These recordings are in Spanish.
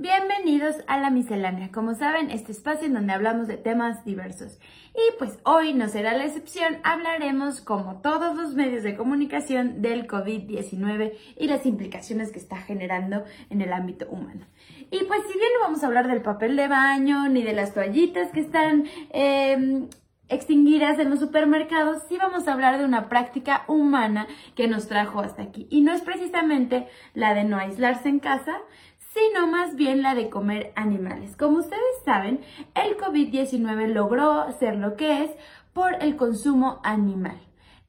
Bienvenidos a la miscelánea. Como saben, este espacio en donde hablamos de temas diversos. Y pues hoy no será la excepción, hablaremos como todos los medios de comunicación del COVID-19 y las implicaciones que está generando en el ámbito humano. Y pues si bien no vamos a hablar del papel de baño ni de las toallitas que están eh, extinguidas en los supermercados, sí vamos a hablar de una práctica humana que nos trajo hasta aquí. Y no es precisamente la de no aislarse en casa, sino más bien la de comer animales. Como ustedes saben, el COVID-19 logró ser lo que es por el consumo animal.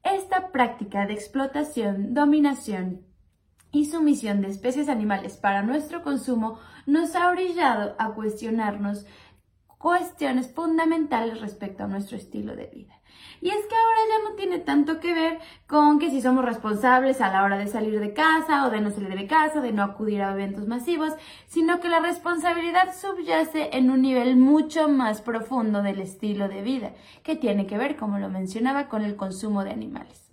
Esta práctica de explotación, dominación y sumisión de especies animales para nuestro consumo nos ha orillado a cuestionarnos cuestiones fundamentales respecto a nuestro estilo de vida. Y es que ahora ya no tiene tanto que ver con que si somos responsables a la hora de salir de casa o de no salir de casa, de no acudir a eventos masivos, sino que la responsabilidad subyace en un nivel mucho más profundo del estilo de vida, que tiene que ver, como lo mencionaba, con el consumo de animales.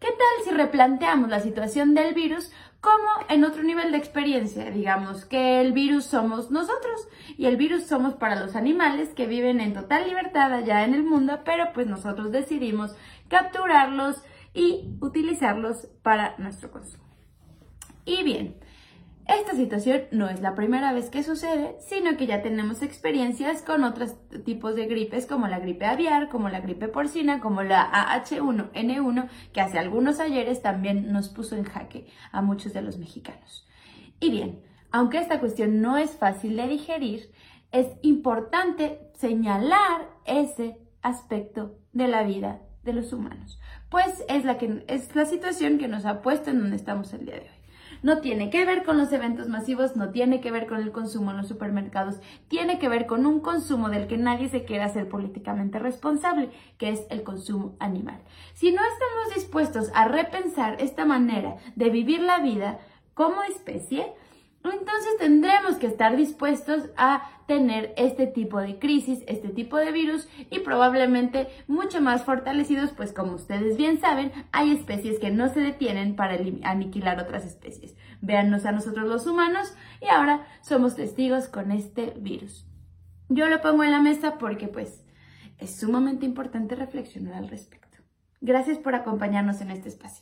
¿Qué tal si replanteamos la situación del virus como en otro nivel de experiencia? Digamos que el virus somos nosotros y el virus somos para los animales que viven en total libertad allá en el mundo, pero pues nosotros decidimos capturarlos y utilizarlos para nuestro consumo. Y bien, esta situación no es la primera vez que sucede, sino que ya tenemos experiencias con otros tipos de gripes como la gripe aviar, como la gripe porcina, como la AH1N1, que hace algunos ayeres también nos puso en jaque a muchos de los mexicanos. Y bien, aunque esta cuestión no es fácil de digerir, es importante señalar ese aspecto de la vida de los humanos, pues es la, que, es la situación que nos ha puesto en donde estamos el día de hoy no tiene que ver con los eventos masivos, no tiene que ver con el consumo en los supermercados, tiene que ver con un consumo del que nadie se quiera hacer políticamente responsable, que es el consumo animal. Si no estamos dispuestos a repensar esta manera de vivir la vida como especie, entonces tendremos que estar dispuestos a tener este tipo de crisis, este tipo de virus y probablemente mucho más fortalecidos, pues como ustedes bien saben, hay especies que no se detienen para aniquilar otras especies. Véannos a nosotros los humanos y ahora somos testigos con este virus. Yo lo pongo en la mesa porque pues es sumamente importante reflexionar al respecto. Gracias por acompañarnos en este espacio.